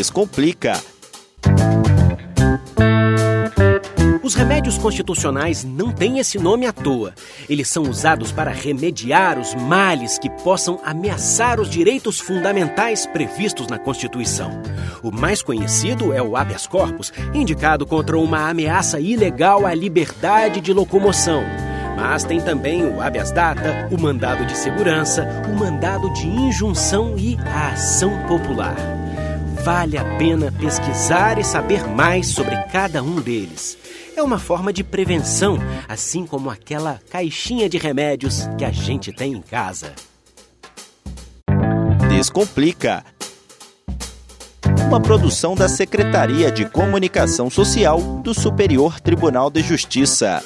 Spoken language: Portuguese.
Descomplica. Os remédios constitucionais não têm esse nome à toa. Eles são usados para remediar os males que possam ameaçar os direitos fundamentais previstos na Constituição. O mais conhecido é o habeas corpus, indicado contra uma ameaça ilegal à liberdade de locomoção. Mas tem também o habeas data, o mandado de segurança, o mandado de injunção e a ação popular. Vale a pena pesquisar e saber mais sobre cada um deles é uma forma de prevenção, assim como aquela caixinha de remédios que a gente tem em casa. Descomplica. Uma produção da Secretaria de Comunicação Social do Superior Tribunal de Justiça.